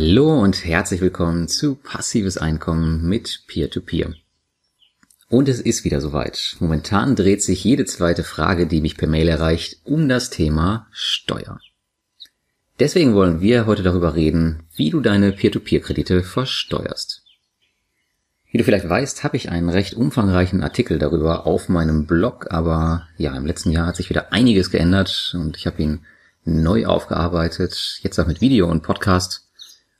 Hallo und herzlich willkommen zu Passives Einkommen mit Peer-to-Peer. -Peer. Und es ist wieder soweit. Momentan dreht sich jede zweite Frage, die mich per Mail erreicht, um das Thema Steuer. Deswegen wollen wir heute darüber reden, wie du deine Peer-to-Peer-Kredite versteuerst. Wie du vielleicht weißt, habe ich einen recht umfangreichen Artikel darüber auf meinem Blog, aber ja, im letzten Jahr hat sich wieder einiges geändert und ich habe ihn neu aufgearbeitet, jetzt auch mit Video und Podcast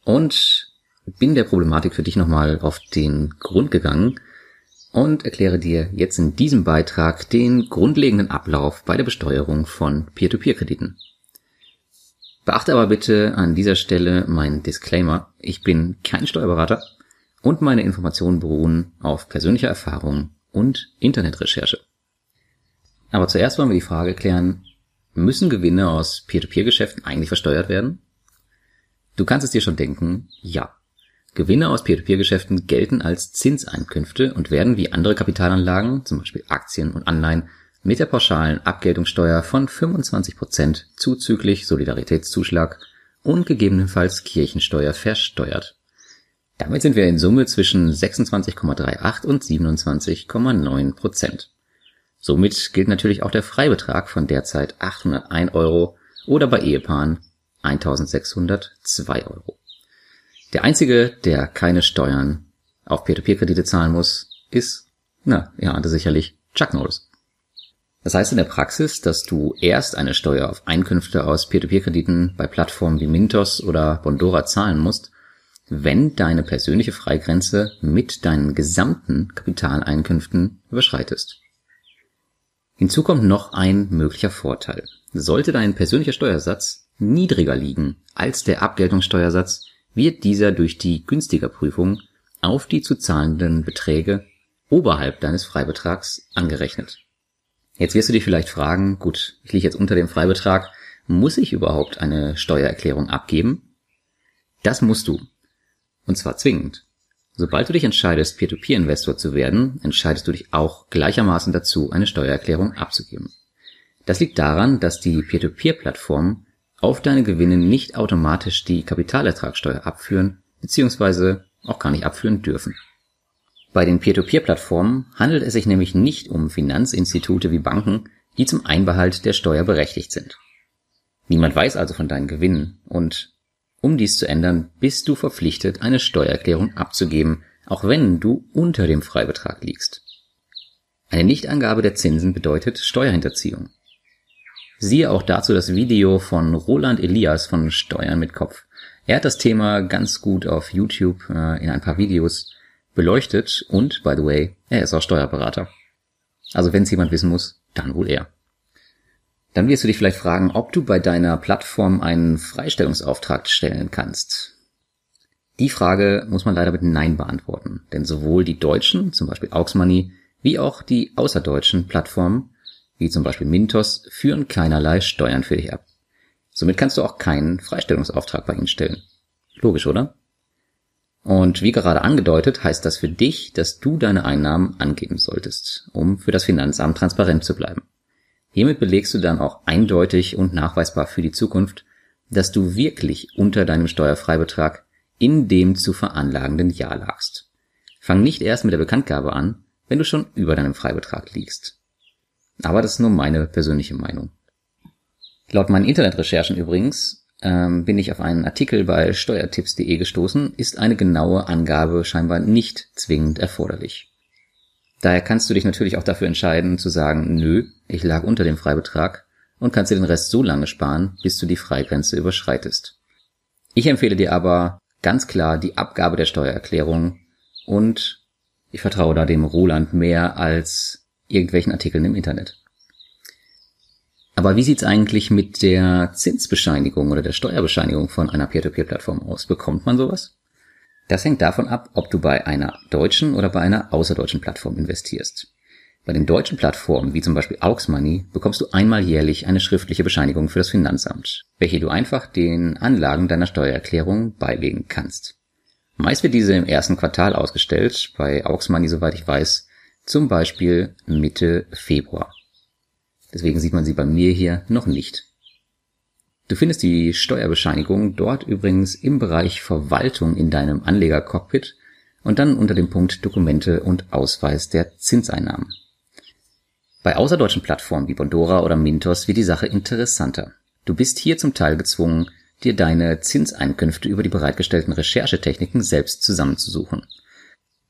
und bin der Problematik für dich nochmal auf den Grund gegangen und erkläre dir jetzt in diesem Beitrag den grundlegenden Ablauf bei der Besteuerung von Peer-to-Peer-Krediten. Beachte aber bitte an dieser Stelle meinen Disclaimer. Ich bin kein Steuerberater und meine Informationen beruhen auf persönlicher Erfahrung und Internetrecherche. Aber zuerst wollen wir die Frage klären, müssen Gewinne aus Peer-to-Peer-Geschäften eigentlich versteuert werden? Du kannst es dir schon denken, ja. Gewinne aus Peer-to-Peer-Geschäften gelten als Zinseinkünfte und werden wie andere Kapitalanlagen, zum Beispiel Aktien und Anleihen, mit der pauschalen Abgeltungssteuer von 25% zuzüglich Solidaritätszuschlag und gegebenenfalls Kirchensteuer versteuert. Damit sind wir in Summe zwischen 26,38 und 27,9% Somit gilt natürlich auch der Freibetrag von derzeit 801 Euro oder bei Ehepaaren 1602 Euro. Der einzige, der keine Steuern auf Peer-to-Peer-Kredite zahlen muss, ist, na, ihr ahnte sicherlich, Chuck Norris. Das heißt in der Praxis, dass du erst eine Steuer auf Einkünfte aus Peer-to-Peer-Krediten bei Plattformen wie Mintos oder Bondora zahlen musst, wenn deine persönliche Freigrenze mit deinen gesamten Kapitaleinkünften überschreitest. Hinzu kommt noch ein möglicher Vorteil. Sollte dein persönlicher Steuersatz niedriger liegen als der Abgeltungssteuersatz, wird dieser durch die Günstigerprüfung auf die zu zahlenden Beträge oberhalb deines Freibetrags angerechnet. Jetzt wirst du dich vielleicht fragen, gut, ich liege jetzt unter dem Freibetrag, muss ich überhaupt eine Steuererklärung abgeben? Das musst du. Und zwar zwingend. Sobald du dich entscheidest, Peer-to-Peer-Investor zu werden, entscheidest du dich auch gleichermaßen dazu, eine Steuererklärung abzugeben. Das liegt daran, dass die Peer-to-Peer-Plattformen auf deine Gewinne nicht automatisch die Kapitalertragssteuer abführen bzw. auch gar nicht abführen dürfen. Bei den Peer-to-Peer-Plattformen handelt es sich nämlich nicht um Finanzinstitute wie Banken, die zum Einbehalt der Steuer berechtigt sind. Niemand weiß also von deinen Gewinnen und um dies zu ändern, bist du verpflichtet, eine Steuererklärung abzugeben, auch wenn du unter dem Freibetrag liegst. Eine Nichtangabe der Zinsen bedeutet Steuerhinterziehung. Siehe auch dazu das Video von Roland Elias von Steuern mit Kopf. Er hat das Thema ganz gut auf YouTube äh, in ein paar Videos beleuchtet und, by the way, er ist auch Steuerberater. Also wenn es jemand wissen muss, dann wohl er. Dann wirst du dich vielleicht fragen, ob du bei deiner Plattform einen Freistellungsauftrag stellen kannst. Die Frage muss man leider mit Nein beantworten, denn sowohl die deutschen, zum Beispiel Auxmoney, wie auch die außerdeutschen Plattformen wie zum Beispiel Mintos, führen keinerlei Steuern für dich ab. Somit kannst du auch keinen Freistellungsauftrag bei ihnen stellen. Logisch, oder? Und wie gerade angedeutet, heißt das für dich, dass du deine Einnahmen angeben solltest, um für das Finanzamt transparent zu bleiben. Hiermit belegst du dann auch eindeutig und nachweisbar für die Zukunft, dass du wirklich unter deinem Steuerfreibetrag in dem zu veranlagenden Jahr lagst. Fang nicht erst mit der Bekanntgabe an, wenn du schon über deinem Freibetrag liegst. Aber das ist nur meine persönliche Meinung. Laut meinen Internetrecherchen übrigens ähm, bin ich auf einen Artikel bei steuertipps.de gestoßen, ist eine genaue Angabe scheinbar nicht zwingend erforderlich. Daher kannst du dich natürlich auch dafür entscheiden zu sagen, nö, ich lag unter dem Freibetrag und kannst dir den Rest so lange sparen, bis du die Freigrenze überschreitest. Ich empfehle dir aber ganz klar die Abgabe der Steuererklärung und ich vertraue da dem Roland mehr als irgendwelchen Artikeln im Internet. Aber wie sieht's eigentlich mit der Zinsbescheinigung oder der Steuerbescheinigung von einer Peer-to-Peer-Plattform aus? Bekommt man sowas? Das hängt davon ab, ob du bei einer deutschen oder bei einer außerdeutschen Plattform investierst. Bei den deutschen Plattformen, wie zum Beispiel Auxmoney, bekommst du einmal jährlich eine schriftliche Bescheinigung für das Finanzamt, welche du einfach den Anlagen deiner Steuererklärung beilegen kannst. Meist wird diese im ersten Quartal ausgestellt, bei Auxmoney, soweit ich weiß, zum Beispiel Mitte Februar. Deswegen sieht man sie bei mir hier noch nicht. Du findest die Steuerbescheinigung dort übrigens im Bereich Verwaltung in deinem Anlegercockpit und dann unter dem Punkt Dokumente und Ausweis der Zinseinnahmen. Bei außerdeutschen Plattformen wie Bondora oder Mintos wird die Sache interessanter. Du bist hier zum Teil gezwungen, dir deine Zinseinkünfte über die bereitgestellten Recherchetechniken selbst zusammenzusuchen.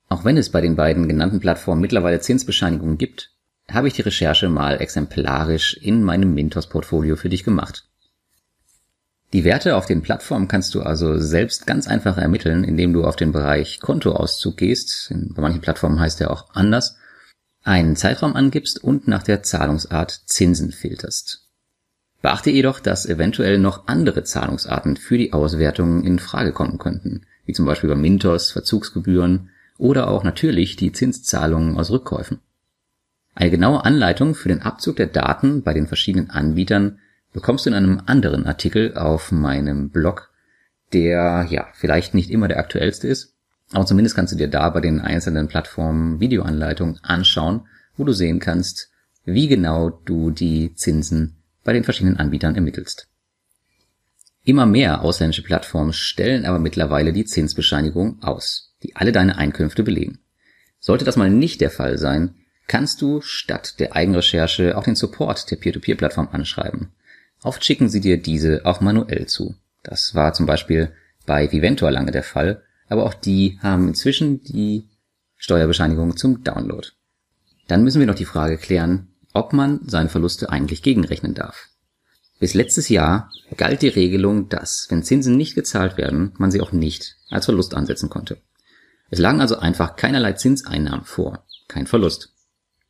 Auch wenn es bei den beiden genannten Plattformen mittlerweile Zinsbescheinigungen gibt, habe ich die Recherche mal exemplarisch in meinem Mintos-Portfolio für dich gemacht. Die Werte auf den Plattformen kannst du also selbst ganz einfach ermitteln, indem du auf den Bereich Kontoauszug gehst, bei manchen Plattformen heißt er auch anders, einen Zeitraum angibst und nach der Zahlungsart Zinsen filterst. Beachte jedoch, dass eventuell noch andere Zahlungsarten für die Auswertung in Frage kommen könnten, wie zum Beispiel bei Mintos, Verzugsgebühren oder auch natürlich die Zinszahlungen aus Rückkäufen. Eine genaue Anleitung für den Abzug der Daten bei den verschiedenen Anbietern bekommst du in einem anderen Artikel auf meinem Blog, der ja vielleicht nicht immer der aktuellste ist, aber zumindest kannst du dir da bei den einzelnen Plattformen Videoanleitungen anschauen, wo du sehen kannst, wie genau du die Zinsen bei den verschiedenen Anbietern ermittelst. Immer mehr ausländische Plattformen stellen aber mittlerweile die Zinsbescheinigung aus, die alle deine Einkünfte belegen. Sollte das mal nicht der Fall sein, kannst du statt der Eigenrecherche auch den Support der Peer-to-Peer-Plattform anschreiben. Oft schicken sie dir diese auch manuell zu. Das war zum Beispiel bei Viventor lange der Fall, aber auch die haben inzwischen die Steuerbescheinigung zum Download. Dann müssen wir noch die Frage klären, ob man seine Verluste eigentlich gegenrechnen darf. Bis letztes Jahr galt die Regelung, dass, wenn Zinsen nicht gezahlt werden, man sie auch nicht als Verlust ansetzen konnte. Es lagen also einfach keinerlei Zinseinnahmen vor, kein Verlust.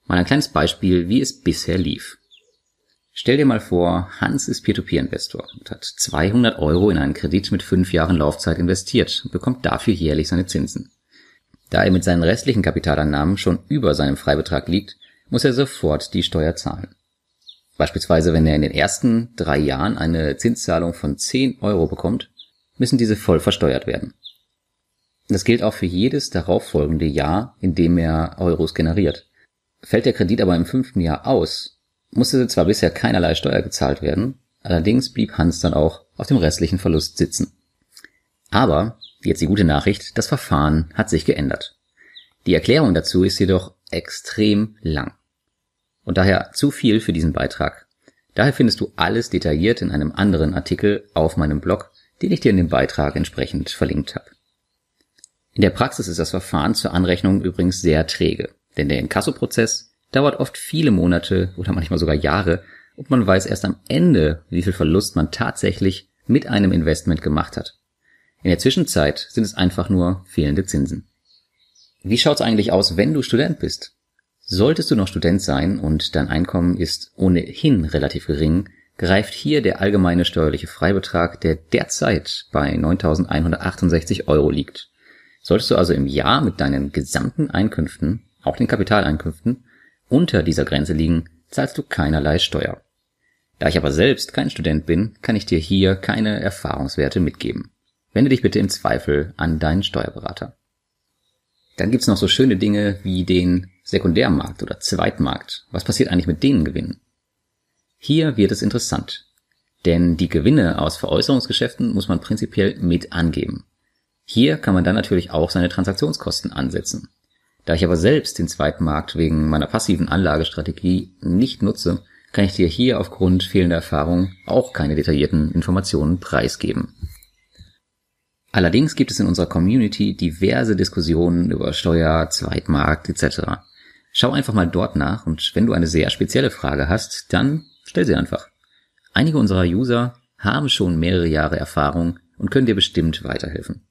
Mal ein kleines Beispiel, wie es bisher lief. Stell dir mal vor, Hans ist Peer-to-Peer-Investor und hat 200 Euro in einen Kredit mit fünf Jahren Laufzeit investiert und bekommt dafür jährlich seine Zinsen. Da er mit seinen restlichen Kapitalannahmen schon über seinem Freibetrag liegt, muss er sofort die Steuer zahlen. Beispielsweise, wenn er in den ersten drei Jahren eine Zinszahlung von 10 Euro bekommt, müssen diese voll versteuert werden. Das gilt auch für jedes darauffolgende Jahr, in dem er Euros generiert. Fällt der Kredit aber im fünften Jahr aus, musste zwar bisher keinerlei Steuer gezahlt werden, allerdings blieb Hans dann auch auf dem restlichen Verlust sitzen. Aber, jetzt die gute Nachricht, das Verfahren hat sich geändert. Die Erklärung dazu ist jedoch extrem lang. Und daher zu viel für diesen Beitrag. Daher findest du alles detailliert in einem anderen Artikel auf meinem Blog, den ich dir in dem Beitrag entsprechend verlinkt habe. In der Praxis ist das Verfahren zur Anrechnung übrigens sehr träge, denn der Inkassoprozess dauert oft viele Monate oder manchmal sogar Jahre und man weiß erst am Ende, wie viel Verlust man tatsächlich mit einem Investment gemacht hat. In der Zwischenzeit sind es einfach nur fehlende Zinsen. Wie schaut's eigentlich aus, wenn du Student bist? Solltest du noch Student sein und dein Einkommen ist ohnehin relativ gering, greift hier der allgemeine steuerliche Freibetrag, der derzeit bei 9.168 Euro liegt. Solltest du also im Jahr mit deinen gesamten Einkünften, auch den Kapitaleinkünften, unter dieser Grenze liegen, zahlst du keinerlei Steuer. Da ich aber selbst kein Student bin, kann ich dir hier keine Erfahrungswerte mitgeben. Wende dich bitte im Zweifel an deinen Steuerberater. Dann gibt's noch so schöne Dinge wie den Sekundärmarkt oder Zweitmarkt. Was passiert eigentlich mit denen Gewinnen? Hier wird es interessant. Denn die Gewinne aus Veräußerungsgeschäften muss man prinzipiell mit angeben. Hier kann man dann natürlich auch seine Transaktionskosten ansetzen. Da ich aber selbst den zweiten Markt wegen meiner passiven Anlagestrategie nicht nutze, kann ich dir hier aufgrund fehlender Erfahrung auch keine detaillierten Informationen preisgeben. Allerdings gibt es in unserer Community diverse Diskussionen über Steuer, Zweitmarkt etc. Schau einfach mal dort nach und wenn du eine sehr spezielle Frage hast, dann stell sie einfach. Einige unserer User haben schon mehrere Jahre Erfahrung und können dir bestimmt weiterhelfen.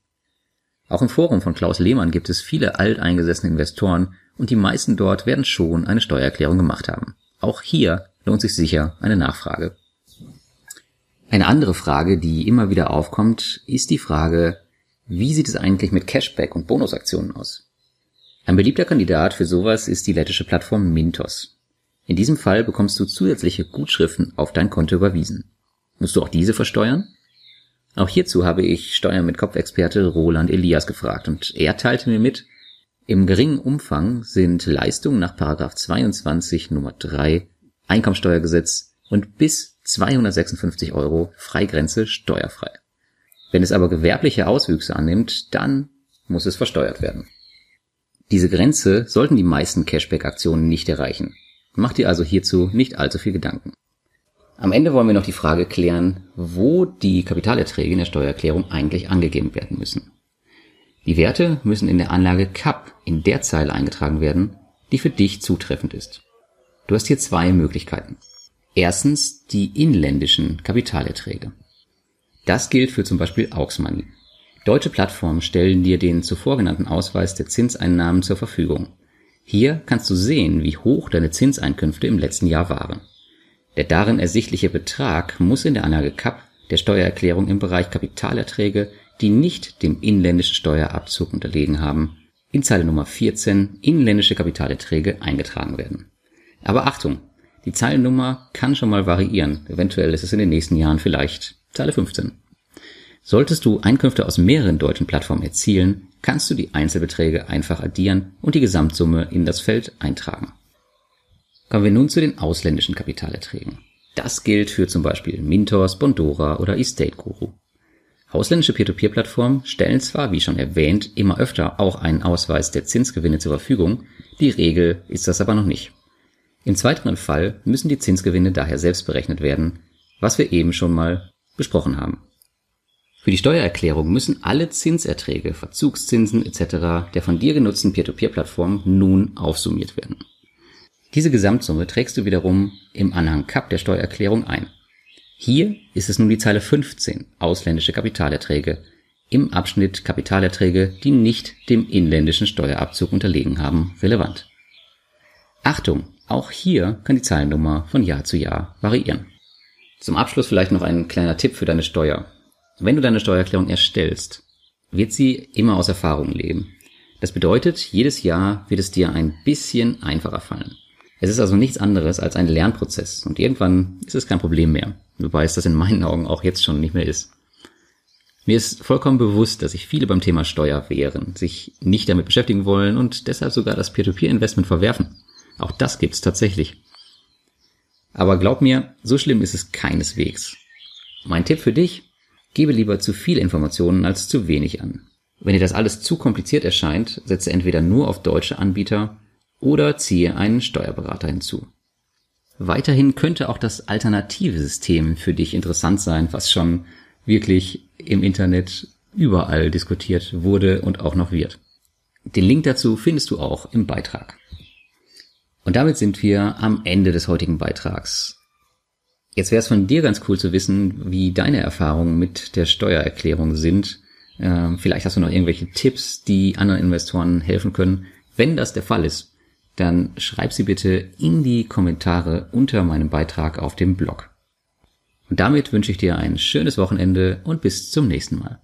Auch im Forum von Klaus Lehmann gibt es viele alteingesessene Investoren und die meisten dort werden schon eine Steuererklärung gemacht haben. Auch hier lohnt sich sicher eine Nachfrage. Eine andere Frage, die immer wieder aufkommt, ist die Frage, wie sieht es eigentlich mit Cashback und Bonusaktionen aus? Ein beliebter Kandidat für sowas ist die lettische Plattform Mintos. In diesem Fall bekommst du zusätzliche Gutschriften auf dein Konto überwiesen. Musst du auch diese versteuern? Auch hierzu habe ich Steuern mit Kopfexperte Roland Elias gefragt und er teilte mir mit, im geringen Umfang sind Leistungen nach 22 Nummer 3 Einkommensteuergesetz und bis 256 Euro Freigrenze steuerfrei. Wenn es aber gewerbliche Auswüchse annimmt, dann muss es versteuert werden. Diese Grenze sollten die meisten Cashback-Aktionen nicht erreichen. Mach dir also hierzu nicht allzu viel Gedanken. Am Ende wollen wir noch die Frage klären, wo die Kapitalerträge in der Steuererklärung eigentlich angegeben werden müssen. Die Werte müssen in der Anlage CAP in der Zeile eingetragen werden, die für dich zutreffend ist. Du hast hier zwei Möglichkeiten. Erstens die inländischen Kapitalerträge. Das gilt für zum Beispiel Aux Money. Deutsche Plattformen stellen dir den zuvor genannten Ausweis der Zinseinnahmen zur Verfügung. Hier kannst du sehen, wie hoch deine Zinseinkünfte im letzten Jahr waren. Der darin ersichtliche Betrag muss in der Anlage CAP der Steuererklärung im Bereich Kapitalerträge, die nicht dem inländischen Steuerabzug unterlegen haben, in Zeile Nummer 14 inländische Kapitalerträge eingetragen werden. Aber Achtung, die Zeilennummer kann schon mal variieren. Eventuell ist es in den nächsten Jahren vielleicht Zeile 15. Solltest du Einkünfte aus mehreren deutschen Plattformen erzielen, kannst du die Einzelbeträge einfach addieren und die Gesamtsumme in das Feld eintragen. Kommen wir nun zu den ausländischen Kapitalerträgen. Das gilt für zum Beispiel Mintos, Bondora oder Estate Guru. Ausländische Peer-to-Peer-Plattformen stellen zwar, wie schon erwähnt, immer öfter auch einen Ausweis der Zinsgewinne zur Verfügung, die Regel ist das aber noch nicht. Im zweiten Fall müssen die Zinsgewinne daher selbst berechnet werden, was wir eben schon mal besprochen haben. Für die Steuererklärung müssen alle Zinserträge, Verzugszinsen etc. der von dir genutzten Peer-to-Peer-Plattform nun aufsummiert werden. Diese Gesamtsumme trägst du wiederum im Anhang CAP der Steuererklärung ein. Hier ist es nun die Zeile 15 ausländische Kapitalerträge im Abschnitt Kapitalerträge, die nicht dem inländischen Steuerabzug unterlegen haben, relevant. Achtung, auch hier kann die Zeilennummer von Jahr zu Jahr variieren. Zum Abschluss vielleicht noch ein kleiner Tipp für deine Steuer. Wenn du deine Steuererklärung erstellst, wird sie immer aus Erfahrung leben. Das bedeutet, jedes Jahr wird es dir ein bisschen einfacher fallen. Es ist also nichts anderes als ein Lernprozess und irgendwann ist es kein Problem mehr, wobei es das in meinen Augen auch jetzt schon nicht mehr ist. Mir ist vollkommen bewusst, dass sich viele beim Thema Steuer wehren, sich nicht damit beschäftigen wollen und deshalb sogar das Peer-to-Peer-Investment verwerfen. Auch das gibt's tatsächlich. Aber glaub mir, so schlimm ist es keineswegs. Mein Tipp für dich, gebe lieber zu viele Informationen als zu wenig an. Wenn dir das alles zu kompliziert erscheint, setze entweder nur auf deutsche Anbieter oder ziehe einen Steuerberater hinzu. Weiterhin könnte auch das alternative System für dich interessant sein, was schon wirklich im Internet überall diskutiert wurde und auch noch wird. Den Link dazu findest du auch im Beitrag. Und damit sind wir am Ende des heutigen Beitrags. Jetzt wäre es von dir ganz cool zu wissen, wie deine Erfahrungen mit der Steuererklärung sind. Ähm, vielleicht hast du noch irgendwelche Tipps, die anderen Investoren helfen können. Wenn das der Fall ist, dann schreib sie bitte in die Kommentare unter meinem Beitrag auf dem Blog. Und damit wünsche ich dir ein schönes Wochenende und bis zum nächsten Mal.